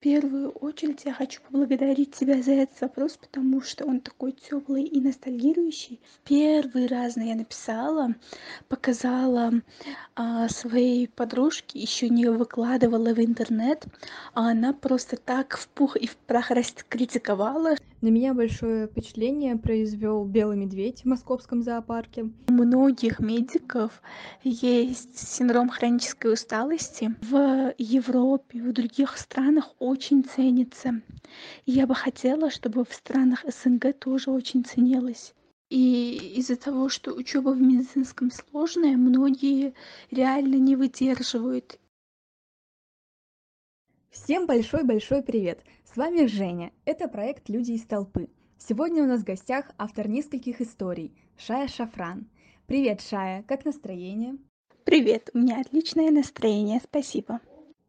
В первую очередь я хочу поблагодарить тебя за этот вопрос, потому что он такой тёплый и ностальгирующий. Первый раз я написала, показала, а, своей подружке, ещё не выкладывала в интернет, а она просто так в пух и в прах раскритиковала. На меня большое впечатление произвёл белый медведь в московском зоопарке. У многих медиков есть синдром хронической усталости. В Европе, в других странах очень ценится. Я бы хотела, чтобы в странах СНГ тоже очень ценилось. И из-за того, что учёба в медицинском сложная, многие реально не выдерживают. Всем большой-большой привет! С вами Женя. Это проект «Люди из толпы». Сегодня у нас в гостях автор нескольких историй Шая Шафран. Привет, Шая, как настроение? Привет, у меня отличное настроение, спасибо.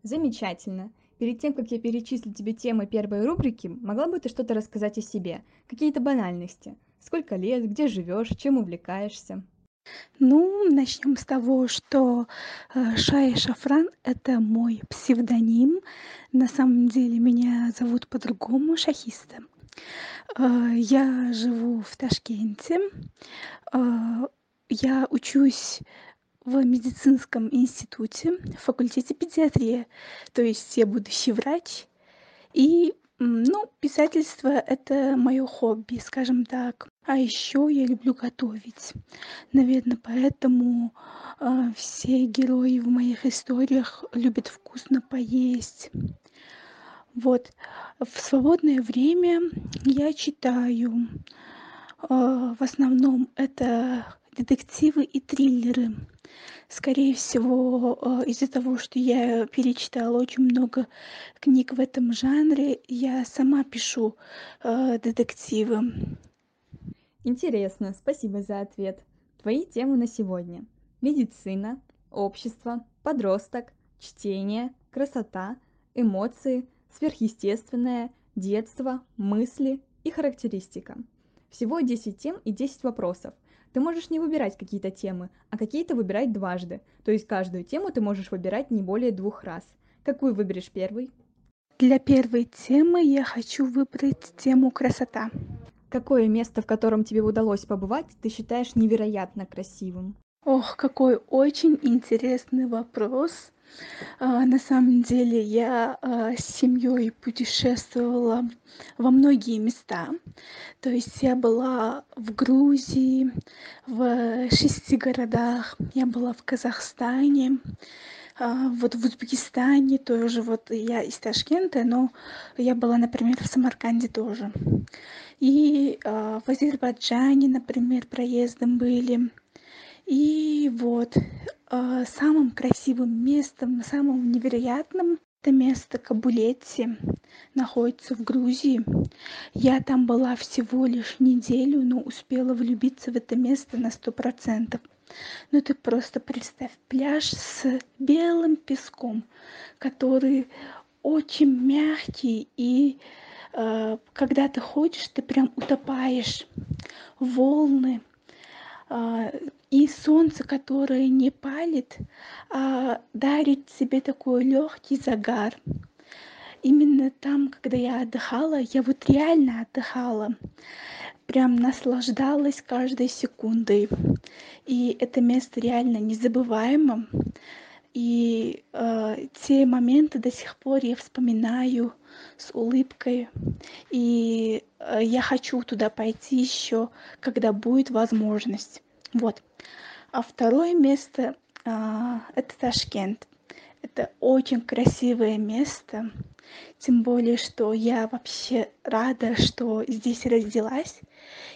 Замечательно. Перед тем, как я перечислю тебе темы первой рубрики, могла бы ты что-то рассказать о себе? Какие-то банальности? Сколько лет, где живешь, чем увлекаешься? Ну, начнем с того, что э, Шая Шафран — это мой псевдоним. На самом деле меня зовут по-другому Шахиста. Э, я живу в Ташкенте. Э, я учусь в медицинском институте, факультете педиатрии. То есть я будущий врач. И ну, писательство — это моё хобби, скажем так. А ещё я люблю готовить. Наверно, поэтому, а, все герои в моих историях любят вкусно поесть. Вот. В свободное время я читаю. А, в основном это детективы и триллеры. Скорее всего, э, из-за того, что я перечитала очень много книг в этом жанре, я сама пишу, детективы. Интересно, спасибо за ответ. Твои темы на сегодня: медицина, общество, подросток, чтение, красота, эмоции, сверхъестественное, детство, мысли и характеристика. Всего 10 тем и 10 вопросов. Ты можешь не выбирать какие-то темы, а какие-то выбирать дважды. То есть каждую тему ты можешь выбирать не более двух раз. Какую выберешь первый? Для первой темы я хочу выбрать тему красота. Какое место, в котором тебе удалось побывать, ты считаешь невероятно красивым? Ох, какой очень интересный вопрос. А, на самом деле я а, с семьей путешествовала во многие места. То есть я была в Грузии, в шести городах, я была в Казахстане, вот в Узбекистане тоже, вот я из Ташкента, но я была, например, в Самарканде тоже. И в Азербайджане, например, проездом были. И вот а, самым красивым местом, самым невероятным это место Кабулетти находится в Грузии. Я там была всего лишь неделю, но успела влюбиться в это место на сто процентов. Ну ты просто представь пляж с белым песком, который очень мягкий и э, когда ты ходишь, ты прям утопаешь. Волны, а, и солнце которое не палит а дарит тебе такой лёгкий загар именно там когда я отдыхала я вот реально отдыхала. Прям наслаждалась каждой секундой. И это место реально незабываемо. И э, те моменты до сих пор я вспоминаю с улыбкой. И э, я хочу туда пойти ещё когда будет возможность. Вот. А второе место а, это ташкент это очень красивое место. Тем более что я вообще рада что здесь родилась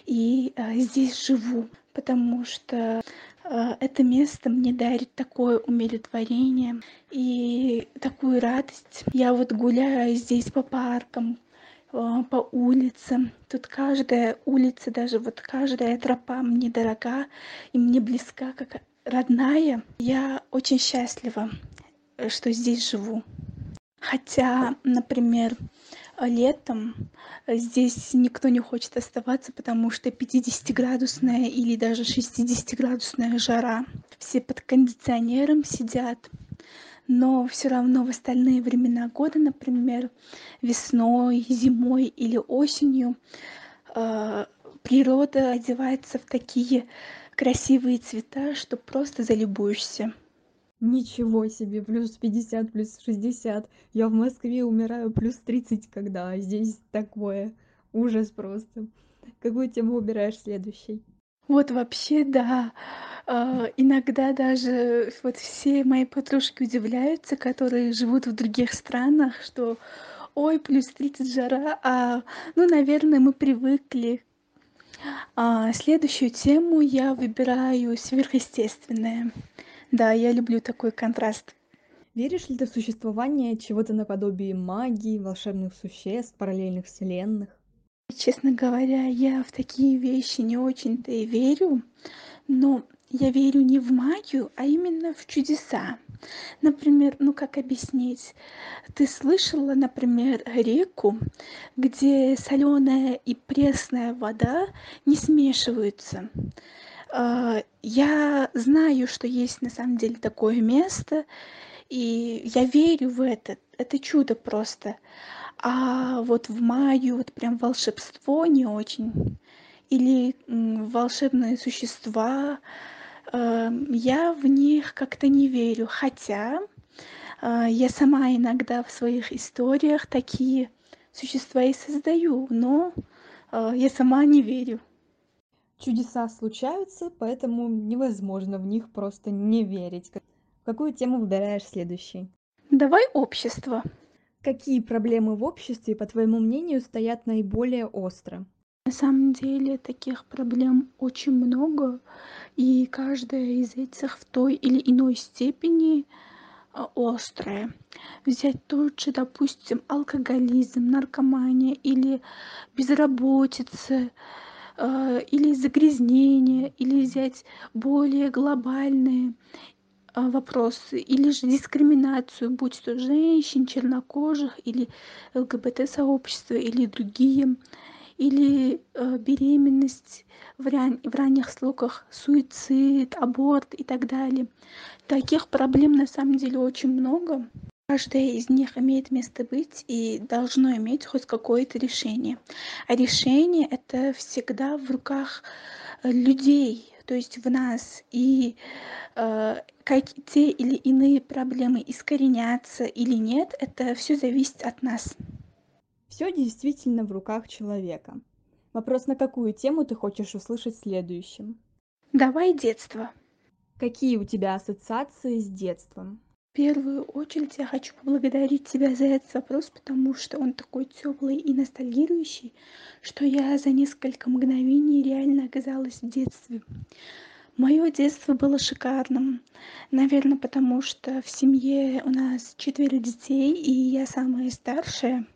и а, здесь живу потому что а, это место мне дарит такое умиротворение и такую радость. Я вот гуляю здесь по паркам а, по улицам. Тут каждая улица даже вот каждая тропа мне дорога и мне близка как родная. Я очень счастлива. э, что здесь живу. Хотя например летом здесь никто не хочет оставаться потому что пятидесятиградусная или даже шестидесятиградусная жара. Все под кондиционером сидят. Но все равно в остальные времена года, например, весной, зимой или осенью, а, природа одевается в такие красивые цвета, что просто залюбуешься. Ничего себе, плюс 50, плюс 60. Я в Москве умираю плюс 30, когда здесь такое. Ужас просто. Какую тему выбираешь следующей? Вот вообще, да. А, иногда даже вот все мои подружки удивляются, которые живут в других странах, что ой, плюс 30 жара, а, ну, наверное, мы привыкли. А, следующую тему я выбираю сверхъестественное. Да, я люблю такой контраст. Веришь ли ты в существование чего-то наподобие магии, волшебных существ, параллельных вселенных? Честно говоря, я в такие вещи не очень-то и верю, но я верю не в магию, а именно в чудеса. Например, ну как объяснить? Ты слышала, например, реку, где соленая и пресная вода не смешиваются? А, я знаю, что есть на самом деле такое место, и я верю в это. Это чудо просто. А вот в магию, вот прям волшебство не очень. Или волшебные существа, э, я в них как-то не верю. Хотя э, я сама иногда в своих историях такие существа и создаю, но я сама не верю. Чудеса случаются, поэтому невозможно в них просто не верить. Какую тему выбираешь следующей? Давай общество. Какие проблемы в обществе, по твоему мнению, стоят наиболее остро? На самом деле таких проблем очень много, и каждая из этих в той или иной степени а, острая. Взять тот же, допустим, алкоголизм, наркомания или безработица, или загрязнение, или взять более глобальные а, вопросы, или же дискриминацию, будь то женщин, чернокожих, или ЛГБТ-сообщества, или другие, или э, беременность в ранних сроках, суицид, аборт и так далее. Таких проблем на самом деле очень много. Каждая из них имеет место быть и должно иметь хоть какое-то решение. А решение это всегда в руках э, людей, то есть в нас. И э, как те или иные проблемы искоренятся или нет, это все зависит от нас. Все действительно в руках человека. Вопрос, на какую тему ты хочешь услышать следующим? Давай детство. Какие у тебя ассоциации с детством? Первую очередь я хочу поблагодарить тебя за этот вопрос, потому что он такой теплый и ностальгирующий, что я за несколько мгновений реально оказалась в детстве. Мое детство было шикарным, наверное, потому что в семье у нас четверо детей, и я самая старшая.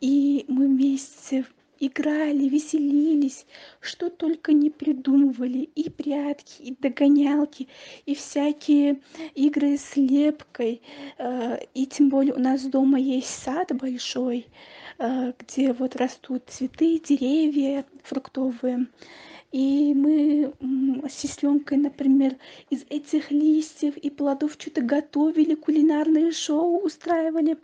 И мы вместе играли, веселились, что только не придумывали. И прятки, и догонялки, и всякие игры с лепкой. Э, и тем более у нас дома есть сад большой, э, где вот растут цветы, деревья фруктовые. И мы с сестренкой, например, из этих листьев и плодов что-то готовили, кулинарные шоу устраивали.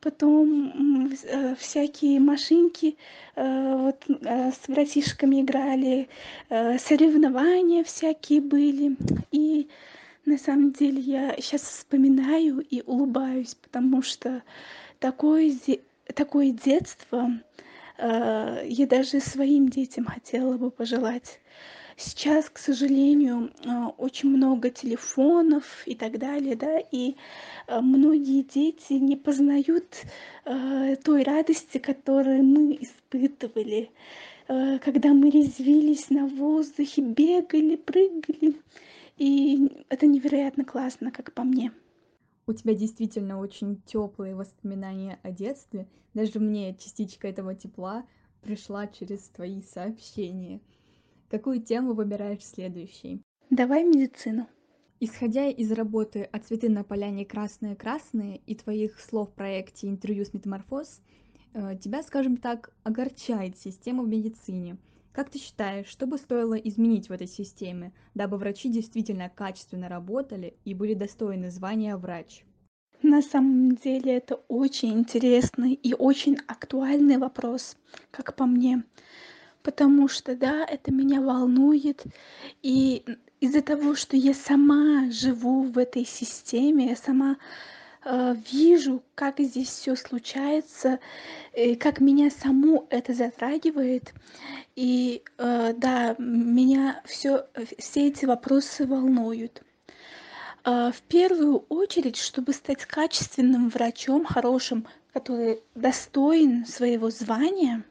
Потом э, всякие машинки э, вот, э, с братишками играли, соревнования всякие были. И на самом деле я сейчас вспоминаю и улыбаюсь, потому что такое, такое детство я даже своим детям хотела бы пожелать. Сейчас, к сожалению, э, очень много телефонов и так далее, да, и э, многие дети не познают той радости, которую мы испытывали, когда мы резвились на воздухе, бегали, прыгали. И это невероятно классно, как по мне. У тебя действительно очень теплые воспоминания о детстве. Даже мне частичка этого тепла пришла через твои сообщения. Какую тему выбираешь следующей? Давай медицину. Исходя из работы «А цветы на поляне красные-красные» и твоих слов в проекте «Интервью с метаморфоз», э, тебя, скажем так, огорчает система в медицине. Как ты считаешь, что бы стоило изменить в этой системе, дабы врачи действительно качественно работали и были достойны звания врач? На самом деле это очень интересный и очень актуальный вопрос, как по мне. Потому что, да, это меня волнует. И из-за того, что я сама живу в этой системе, я сама вижу, как здесь все случается, и как меня саму это затрагивает. И э, да, меня все, все эти вопросы волнуют. В первую очередь, чтобы стать качественным врачом, хорошим, который достоин своего звания,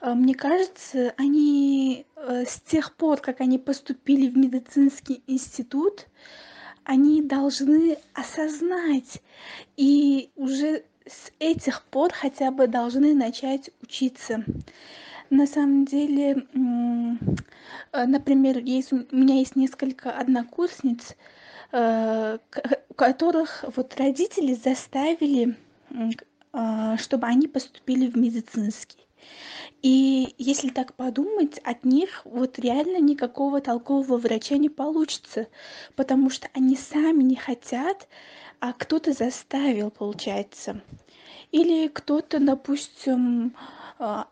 мне кажется, они э, с тех пор, как они поступили в медицинский институт, они должны осознать и уже с этих пор хотя бы должны начать учиться. На самом деле, э, например, есть, у меня есть несколько однокурсниц, Э, которых вот родители заставили, а, чтобы они поступили в медицинский. И если так подумать, от них вот реально никакого толкового врача не получится, потому что они сами не хотят, а кто-то заставил, получается. Или кто-то, допустим, а,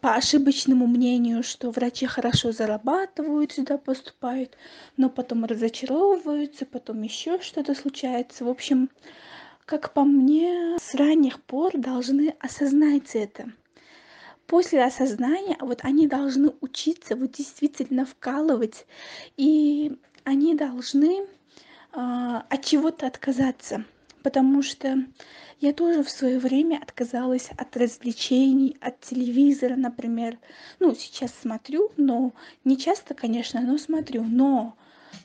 по ошибочному мнению, что врачи хорошо зарабатывают, сюда поступают, но потом разочаровываются, потом еще что-то случается. В общем, как по мне, с ранних пор должны осознать это. После осознания вот они должны учиться вот действительно вкалывать, и они должны э, от чего-то отказаться, потому что я тоже в свое время отказалась от развлечений, от телевизора, например. Ну, сейчас смотрю, но не часто, конечно, но смотрю. Но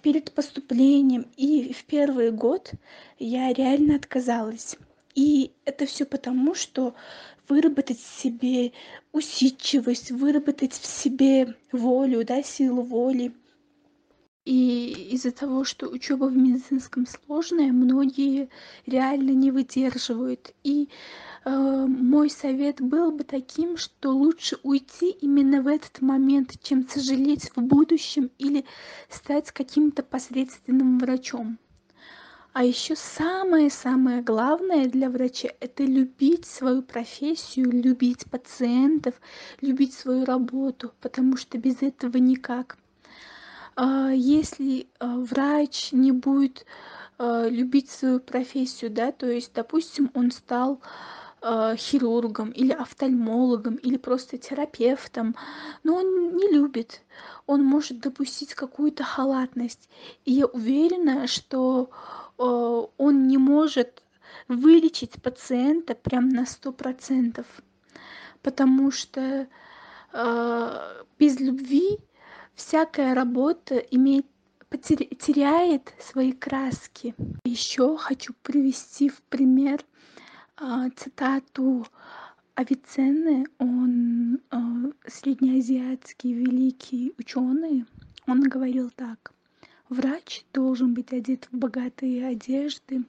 перед поступлением и в первый год я реально отказалась. И это все потому, что выработать в себе усидчивость, выработать в себе волю, да, силу воли – и из-за того, что учеба в медицинском сложная, многие реально не выдерживают. И э, мой совет был бы таким, что лучше уйти именно в этот момент, чем сожалеть в будущем или стать каким-то посредственным врачом. А еще самое-самое главное для врача – это любить свою профессию, любить пациентов, любить свою работу, потому что без этого никак. А, если а, врач не будет а, любить свою профессию, да, то есть, допустим, он стал хирургом или офтальмологом или просто терапевтом, но он не любит, он может допустить какую-то халатность. И я уверена, что он не может вылечить пациента прям на сто процентов, потому что без любви всякая работа имеет теряет свои краски. Еще хочу привести в пример а, цитату Авиценны, он среднеазиатский великий ученый. Он говорил так. Врач должен быть одет в богатые одежды,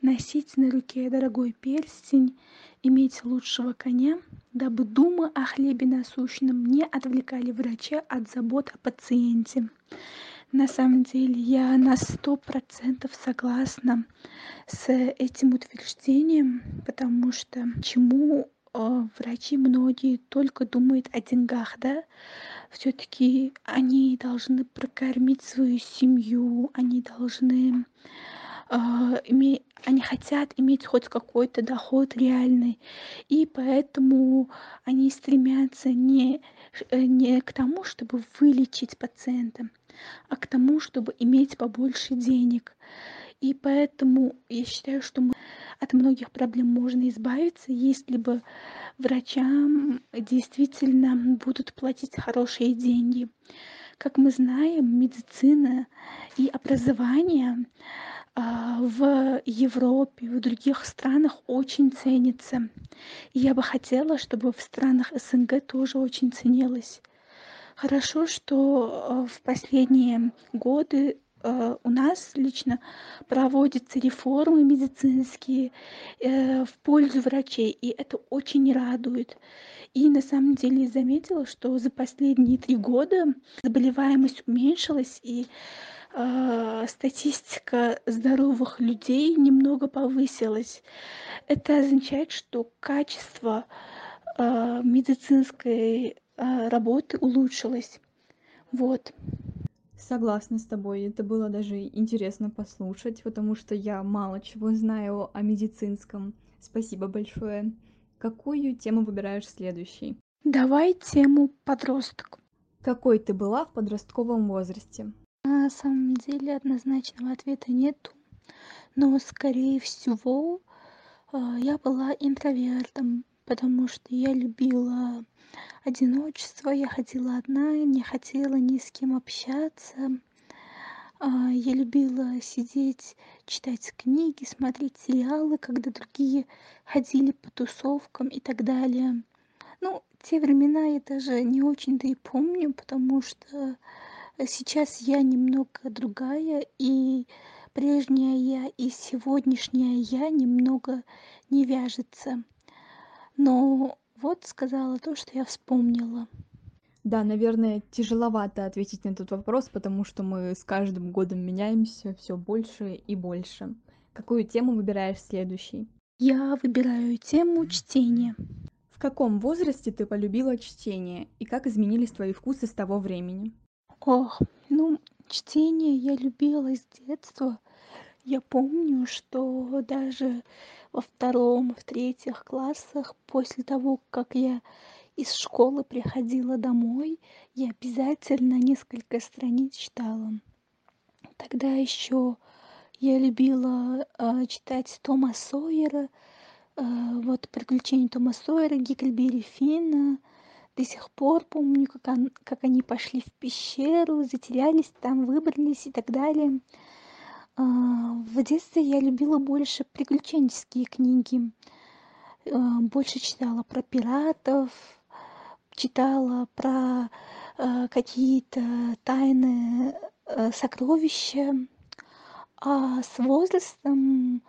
носить на руке дорогой перстень, иметь лучшего коня, дабы думы о хлебе насущном не отвлекали врача от забот о пациенте. На самом деле я на сто процентов согласна с этим утверждением, потому что чему врачи многие только думают о деньгах, да, все-таки они должны прокормить свою семью, они должны э, иметь они хотят иметь хоть какой-то доход реальный, и поэтому они стремятся не, э, не к тому, чтобы вылечить пациента, а к тому, чтобы иметь побольше денег. И поэтому я считаю, что мы от многих проблем можно избавиться, если бы врачам действительно будут платить хорошие деньги. Как мы знаем, медицина и образование а, в Европе, в других странах очень ценится. И я бы хотела, чтобы в странах СНГ тоже очень ценилось. Хорошо, что а, в последние годы у нас лично проводятся реформы медицинские э, в пользу врачей, и это очень радует. И на самом деле заметила, что за последние три года заболеваемость уменьшилась, и э, статистика здоровых людей немного повысилась. Это означает, что качество э, медицинской э, работы улучшилось. Вот. Согласна с тобой. Это было даже интересно послушать, потому что я мало чего знаю о медицинском. Спасибо большое. Какую тему выбираешь следующей? Давай тему подросток. Какой ты была в подростковом возрасте? На самом деле однозначного ответа нету, но скорее всего а, я была интровертом, потому что я любила одиночество, я ходила одна, не хотела ни с кем общаться. А, я любила сидеть, читать книги, смотреть сериалы, когда другие ходили по тусовкам и так далее. Ну, те времена я даже не очень-то и помню, потому что сейчас я немного другая, и прежняя я и сегодняшняя я немного не вяжется. Но вот сказала то, что я вспомнила. Да, наверное, тяжеловато ответить на этот вопрос, потому что мы с каждым годом меняемся все больше и больше. Какую тему выбираешь следующей? Я выбираю тему чтения. В каком возрасте ты полюбила чтение и как изменились твои вкусы с того времени? Ох, ну, чтение я любила с детства. Я помню, что даже во втором, в третьих классах, после того, как я из школы приходила домой, я обязательно несколько страниц читала. Тогда еще я любила э, читать Тома Сойера, э, вот «Приключения Тома Сойера», Гикльберри Финна. До сих пор помню, как, как они пошли в пещеру, затерялись там, выбрались и так далее. Э, в детстве я любила больше приключенческие книги. Э, больше читала про пиратов, читала про э, какие-то тайные э, сокровища. А с возрастом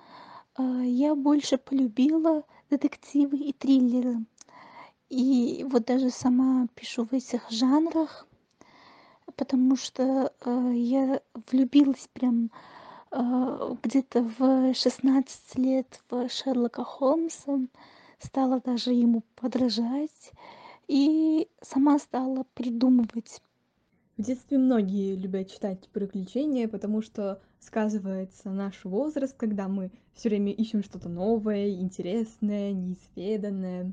я больше полюбила детективы и триллеры. И вот даже сама пишу в этих жанрах, потому что я влюбилась прям где-то в 16 лет в Шерлока Холмса, стала даже ему подражать и сама стала придумывать. В детстве многие любят читать приключения, потому что сказывается наш возраст, когда мы все время ищем что-то новое, интересное, неизведанное.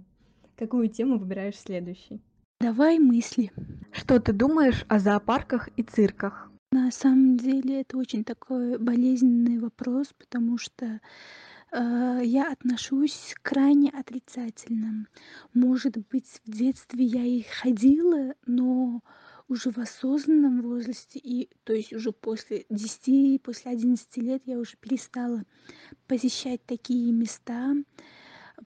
Какую тему выбираешь следующей? Давай мысли. Что ты думаешь о зоопарках и цирках? На самом деле это очень такой болезненный вопрос, потому что э, я отношусь крайне отрицательно. Может быть, в детстве я и ходила, но уже в осознанном возрасте, и то есть уже после 10, после 11 лет я уже перестала посещать такие места,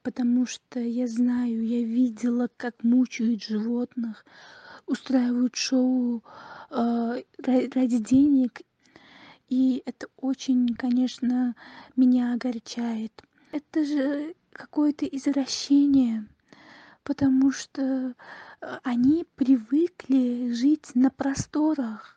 потому что я знаю, я видела, как мучают животных, устраивают шоу э, ради денег, и это очень, конечно, меня огорчает. Это же какое-то извращение, потому что э, они привыкли жить на просторах,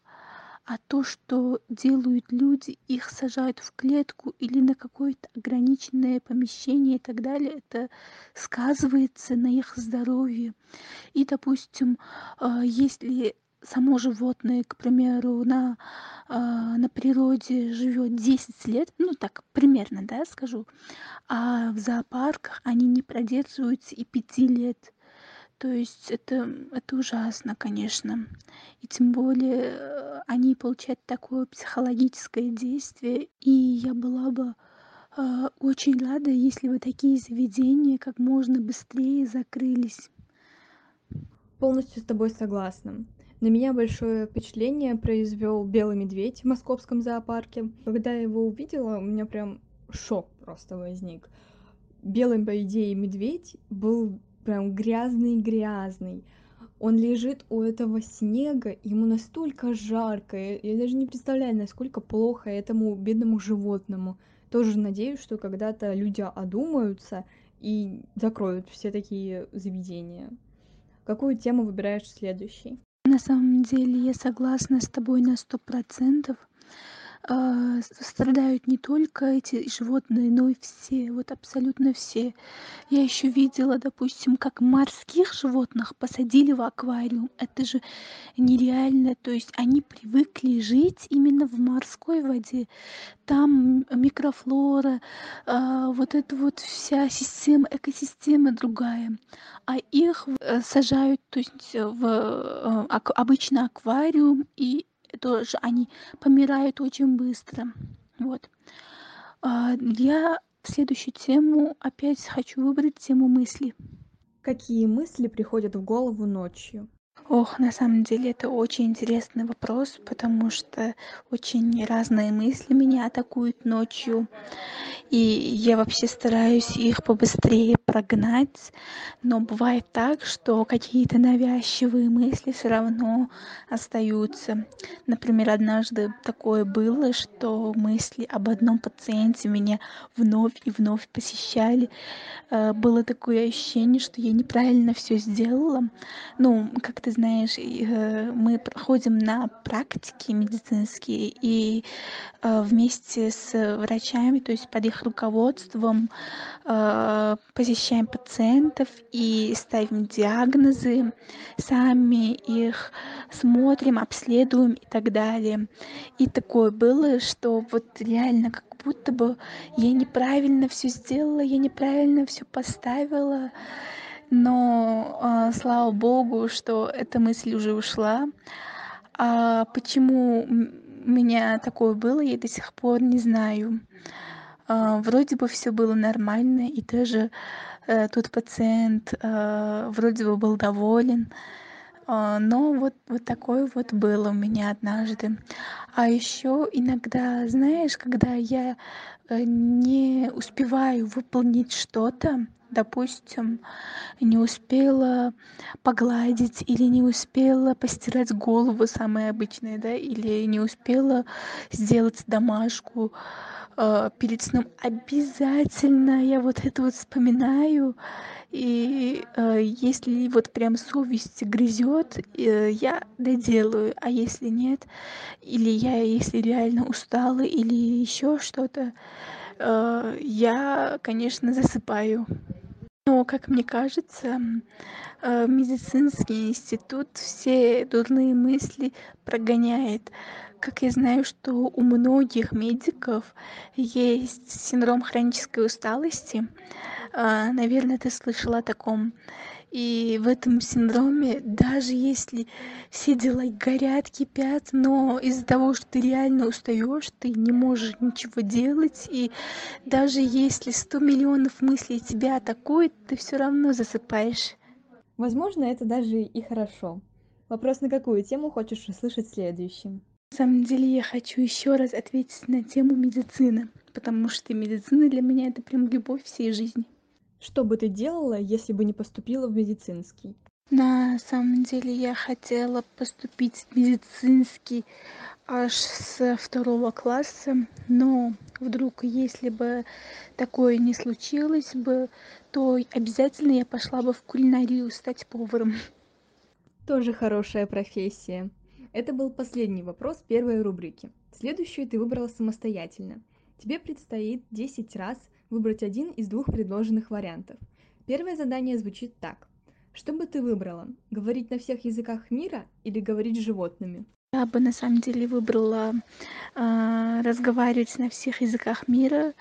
а то, что делают люди, их сажают в клетку или на какое-то ограниченное помещение и так далее, это сказывается на их здоровье. И, допустим, э, если само животное, к примеру, на, э, на природе живет 10 лет, ну так примерно, да, скажу, а в зоопарках они не продерживаются и 5 лет. То есть это, это ужасно, конечно. И тем более э, они получают такое психологическое действие. И я была бы э, очень рада, если бы такие заведения как можно быстрее закрылись. Полностью с тобой согласна. На меня большое впечатление произвел белый медведь в московском зоопарке. Когда я его увидела, у меня прям шок просто возник. Белый, по идее, медведь был прям грязный-грязный. Он лежит у этого снега, ему настолько жарко, я даже не представляю, насколько плохо этому бедному животному. Тоже надеюсь, что когда-то люди одумаются и закроют все такие заведения. Какую тему выбираешь следующей? На самом деле я согласна с тобой на сто процентов. А, страдают не только эти животные, но и все, вот абсолютно все. Я еще видела, допустим, как морских животных посадили в аквариум. Это же нереально. То есть они привыкли жить именно в морской воде. Там микрофлора, а, вот эта вот вся система, экосистема другая. А их э, сажают, то есть в э, обычно аквариум, и тоже они помирают очень быстро. Вот. А, я в следующую тему опять хочу выбрать тему мысли. Какие мысли приходят в голову ночью? Ох, на самом деле это очень интересный вопрос, потому что очень разные мысли меня атакуют ночью. И я вообще стараюсь их побыстрее прогнать. Но бывает так, что какие-то навязчивые мысли все равно остаются. Например, однажды такое было, что мысли об одном пациенте меня вновь и вновь посещали. Э, было такое ощущение, что я неправильно все сделала. Ну, как ты знаешь, э, мы проходим на практики медицинские и э, вместе с врачами, то есть под их руководством э, посещаем пациентов и ставим диагнозы, сами их смотрим, обследуем и так далее. И такое было, что вот реально как будто бы я неправильно все сделала, я неправильно все поставила но а, слава богу, что эта мысль уже ушла. А почему у меня такое было, я до сих пор не знаю. А, вроде бы все было нормально, и даже э, тот пациент э, вроде бы был доволен. А, но вот вот такое вот было у меня однажды. А еще иногда, знаешь, когда я э, не успеваю выполнить что-то, допустим, не успела погладить или не успела постирать голову, самое обычное, да, или не успела сделать домашку э, перед сном, обязательно я вот это вот вспоминаю, и э, если вот прям совесть грызет, э, я доделаю, а если нет, или я, если реально устала, или еще что-то, я, конечно, засыпаю. Но, как мне кажется, э, медицинский институт все дурные мысли прогоняет. Как я знаю, что у многих медиков есть синдром хронической усталости. А, наверное, ты слышала о таком. И в этом синдроме, даже если все дела горят, кипят, но из-за того, что ты реально устаешь, ты не можешь ничего делать, и даже если сто миллионов мыслей тебя атакуют, ты все равно засыпаешь. Возможно, это даже и хорошо. Вопрос, на какую тему хочешь услышать следующим? На самом деле я хочу еще раз ответить на тему медицины, потому что медицина для меня это прям любовь всей жизни. Что бы ты делала, если бы не поступила в медицинский? На самом деле я хотела поступить в медицинский аж с второго класса, но вдруг, если бы такое не случилось бы, то обязательно я пошла бы в кулинарию стать поваром. Тоже хорошая профессия. Это был последний вопрос первой рубрики. Следующую ты выбрала самостоятельно. Тебе предстоит 10 раз выбрать один из двух предложенных вариантов. Первое задание звучит так. Что бы ты выбрала? Говорить на всех языках мира или говорить с животными? Я бы на самом деле выбрала э, разговаривать на всех языках мира,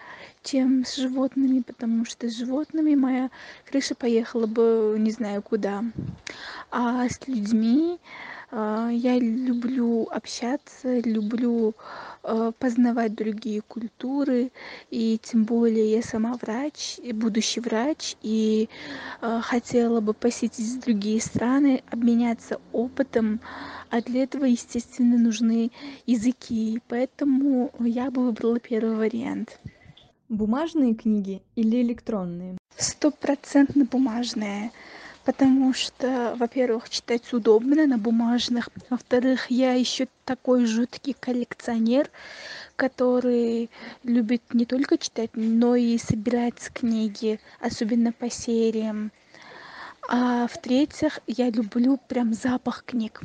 чем с животными, потому что с животными моя крыша поехала бы не знаю куда. А с людьми я люблю общаться, люблю а, познавать другие культуры, и тем более я сама врач, будущий врач, и а, хотела бы посетить другие страны, обменяться опытом, а для этого, естественно, нужны языки, поэтому я бы выбрала первый вариант. Бумажные книги или электронные? Стопроцентно бумажные потому что, во-первых, читать удобно на бумажных, во-вторых, я ещё такой жуткий коллекционер, который любит не только читать, но и собирать книги, особенно по сериям. А в-третьих, я люблю прям запах книг.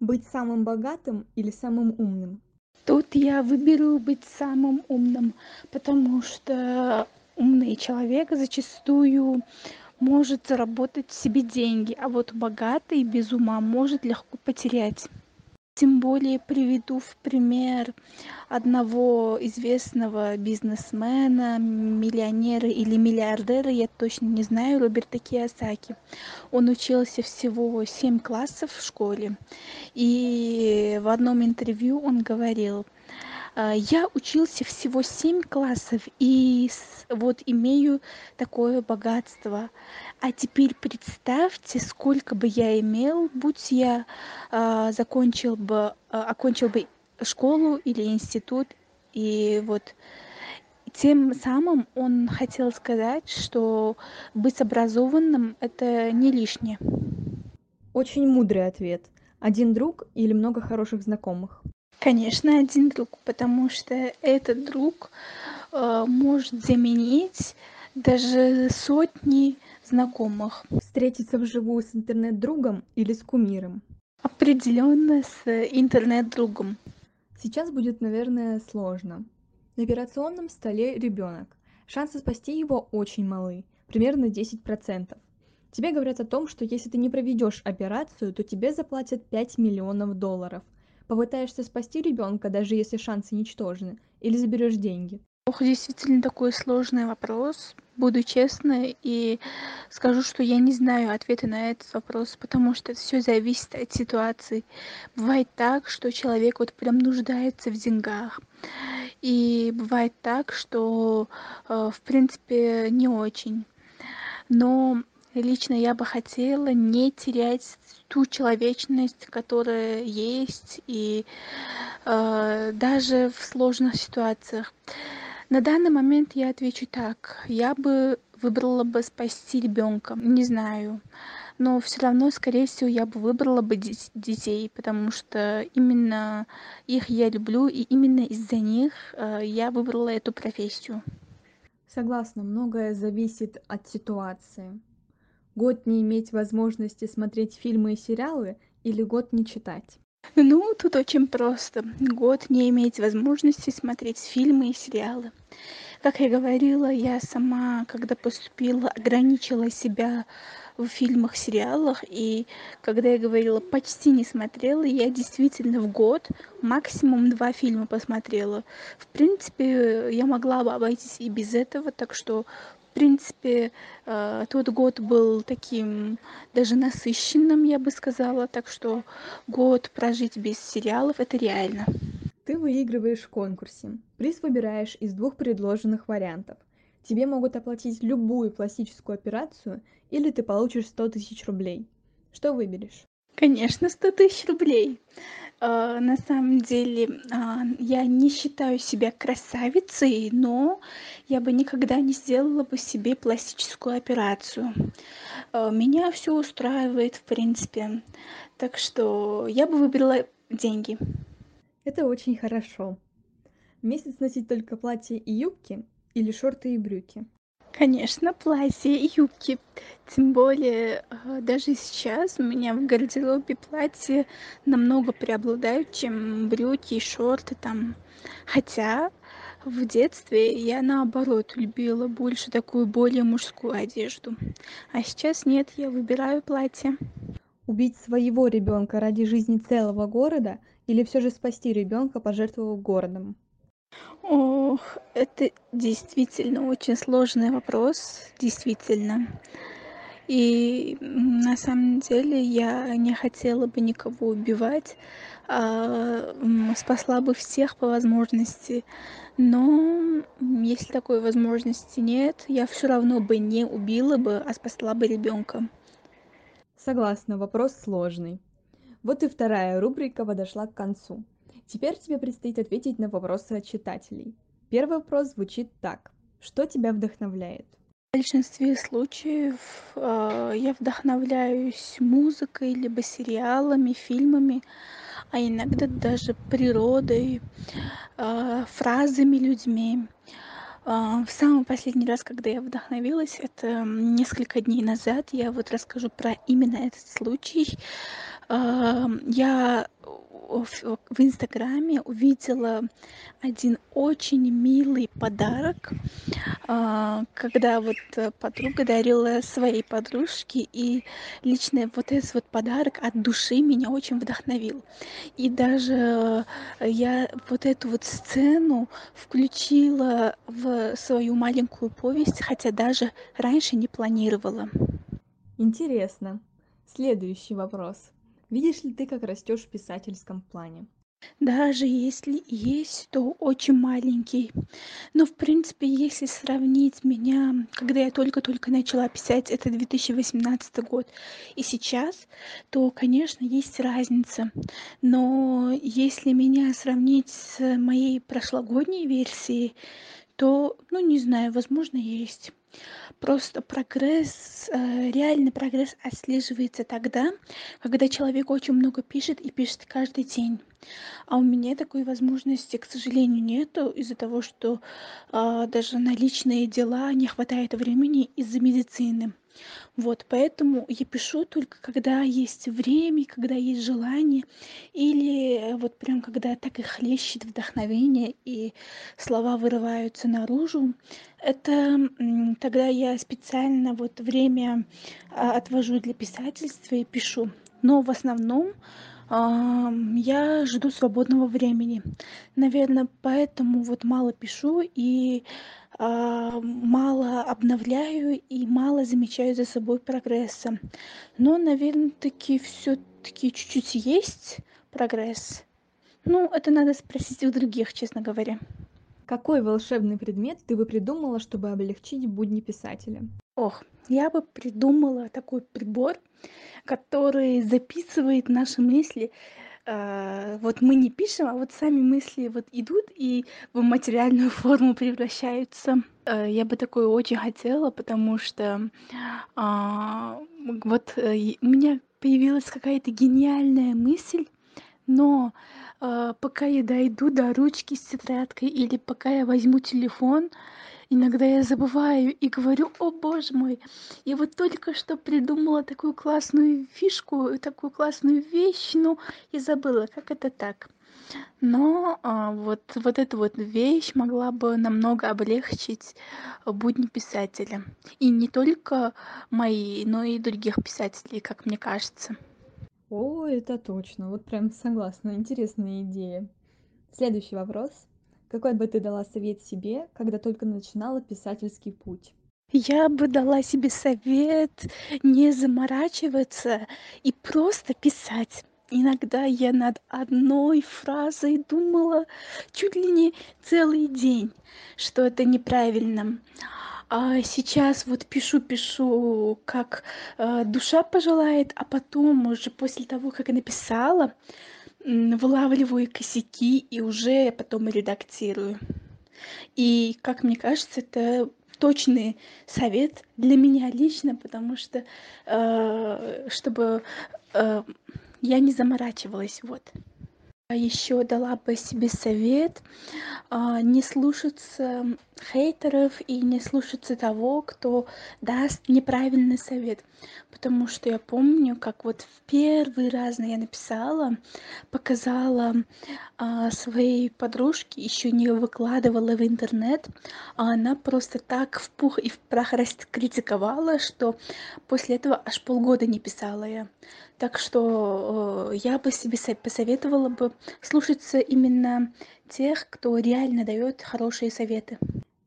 Быть самым богатым или самым умным? Тут я выберу быть самым умным, потому что умный человек зачастую может заработать себе деньги, а вот богатый без ума может легко потерять. Тем более приведу в пример одного известного бизнесмена, миллионера или миллиардера, я точно не знаю, Роберта Кийосаки. Он учился всего 7 классов в школе, и в одном интервью он говорил: я учился всего 7 классов и вот имею такое богатство. А теперь представьте сколько бы я имел будь я закончил бы окончил бы школу или институт. И вот тем самым он хотел сказать что быть образованным это не лишнее. Очень мудрый ответ. Один друг или много хороших знакомых конечно один друг потому что этот друг может заменить даже сотни знакомых. Встретиться вживую с интернет-другом или с кумиром? Определенно с интернет-другом. Сейчас будет, наверное, сложно. На операционном столе ребенок. Шансы спасти его очень малы, примерно 10%. Тебе говорят о том, что если ты не проведешь операцию, то тебе заплатят 5 миллионов долларов. Попытаешься спасти ребенка, даже если шансы ничтожны, или заберешь деньги? Ох, действительно такой сложный вопрос. Буду честной и скажу, что я не знаю ответа на этот вопрос, потому что все зависит от ситуации. Бывает так, что человек вот прям нуждается в деньгах. И бывает так, что, в принципе, не очень. Но лично я бы хотела не терять ту человечность, которая есть, и даже в сложных ситуациях. На данный момент я отвечу так. Я бы выбрала бы спасти ребенка. Не знаю. Но все равно, скорее всего, я бы выбрала бы детей, потому что именно их я люблю, и именно из-за них я выбрала эту профессию. Согласна, многое зависит от ситуации. Год не иметь возможности смотреть фильмы и сериалы или год не читать? Ну, тут очень просто. Год не иметь возможности смотреть фильмы и сериалы. Как я говорила, я сама, когда поступила, ограничила себя в фильмах, сериалах. И когда я говорила почти не смотрела, я действительно в год максимум два фильма посмотрела. В принципе, я могла бы обойтись и без этого, так что принципе тот год был таким даже насыщенным я бы сказала. Так что год прожить без сериалов это реально. Ты выигрываешь в конкурсе. Приз выбираешь из двух предложенных вариантов. Тебе могут оплатить любую пластическую операцию или ты получишь сто тысяч рублей. Что выберешь? Конечно сто тысяч рублей на самом деле я не считаю себя красавицей но я бы никогда не сделала бы себе пластическую операцию. Меня всё устраивает в принципе. Так что я бы выбрала деньги. Это очень хорошо. Месяц носить только платья и юбки или шорты и брюки конечно платья и юбки. Тем более даже сейчас у меня в гардеробе платья намного преобладают чем брюки и шорты там. Хотя в детстве я наоборот любила больше такую более мужскую одежду. А сейчас нет я выбираю платье. Убить своего ребенка ради жизни целого города или все же спасти ребенка пожертвовав городом ох это действительно очень сложный вопрос действительно. И на самом деле я не хотела бы никого убивать спасла бы всех по возможности. Но если такой возможности нет я все равно бы не убила бы а спасла бы ребенка согласна вопрос сложный. Вот и вторая рубрика подошла к концу теперь тебе предстоит ответить на вопросы от читателей первый вопрос звучит так что тебя вдохновляет В большинстве случаев, а, я вдохновляюсь музыкой, либо сериалами, фильмами, а иногда даже природой, а, фразами, людьми. А, в самый последний раз, когда я вдохновилась, это несколько дней назад. Я вот расскажу про именно этот случай. Я в инстаграме увидела один очень милый подарок а, когда вот э, подруга дарила своей подружке и лично вот этот вот подарок от души меня очень вдохновил. И даже я вот эту вот сцену включила в свою маленькую повесть хотя даже раньше не планировала. Интересно. Следующий вопрос видишь ли ты как растёшь в писательском плане даже если есть, то очень маленький. Но, в принципе, если сравнить меня, когда я только-только начала писать, это 2018 год, и сейчас, то, конечно, есть разница. Но если меня сравнить с моей прошлогодней версией, то, ну, не знаю, возможно, есть. Просто прогресс, э, реальный прогресс отслеживается тогда, когда человек очень много пишет и пишет каждый день. А у меня такой возможности, к сожалению, нету из-за того, что а, даже на личные дела не хватает времени из-за медицины. Вот, поэтому я пишу только когда есть время, когда есть желание, или вот прям когда так и хлещет вдохновение, и слова вырываются наружу. Это тогда я специально вот время а, отвожу для писательства и пишу. Но в основном я жду свободного времени. Наверное, поэтому вот мало пишу и а, мало обновляю и мало замечаю за собой прогресса. Но, наверное, таки все-таки чуть-чуть есть прогресс. Ну, это надо спросить у других, честно говоря. Какой волшебный предмет ты бы придумала, чтобы облегчить будни писателя? Ох, я бы придумала такой прибор, который записывает наши мысли. А, вот мы не пишем, а вот сами мысли вот идут и в материальную форму превращаются. Э, я бы такое очень хотела, потому что а, вот э, у меня появилась какая-то гениальная мысль, но а, пока я дойду до ручки с тетрадкой или пока я возьму телефон, иногда я забываю и говорю о боже мой! Я вот только что придумала такую классную фишку такую классную вещь ну и забыла как это так. Но а, вот вот эта вот вещь могла бы намного облегчить будни писателя. И не только мои но и других писателей как мне кажется. О это точно. Вот прям согласна. Интересная идея. Следующий вопрос какой бы ты дала совет себе, когда только начинала писательский путь? Я бы дала себе совет не заморачиваться и просто писать. Иногда я над одной фразой думала чуть ли не целый день, что это неправильно. А сейчас вот пишу-пишу, как э, душа пожелает, а потом уже после того, как написала, вылавливаю косяки и уже потом редактирую. И, как мне кажется, это точный совет для меня лично, потому что, э, чтобы э, я не заморачивалась, вот. А ещё дала бы себе совет а, не слушаться хейтеров и не слушаться того кто даст неправильный совет. Потому что я помню как вот в первый раз я написала показала а, своей подружке ещё не выкладывала в интернет а она просто так в пух и в прах раскритиковала что после этого аж полгода не писала я. Так что э, я бы себе посоветовала бы слушаться именно тех кто реально даёт хорошие советы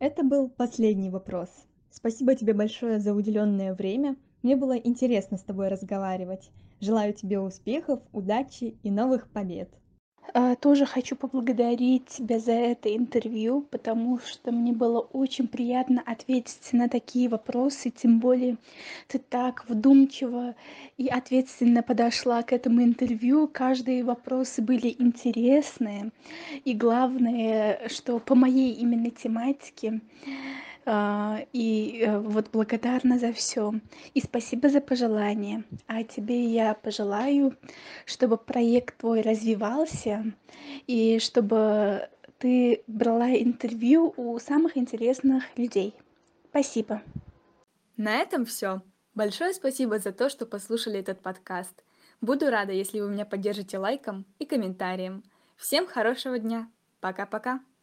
это был последний вопрос. Спасибо тебе большое за уделенное время. Мне было интересно с тобой разговаривать. Желаю тебе успехов удачи и новых побед тоже хочу поблагодарить тебя за это интервью, потому что мне было очень приятно ответить на такие вопросы, тем более ты так вдумчиво и ответственно подошла к этому интервью. Каждые вопросы были интересные, и главное, что по моей именно тематике и э, вот благодарна за все и спасибо за пожелания. А тебе я пожелаю чтобы проект твой развивался и чтобы ты брала интервью у самых интересных людей. Спасибо. На этом все большое спасибо за то что послушали этот подкаст. Буду рада если вы меня поддержите лайком и комментарием. Всем хорошего дня. Пока пока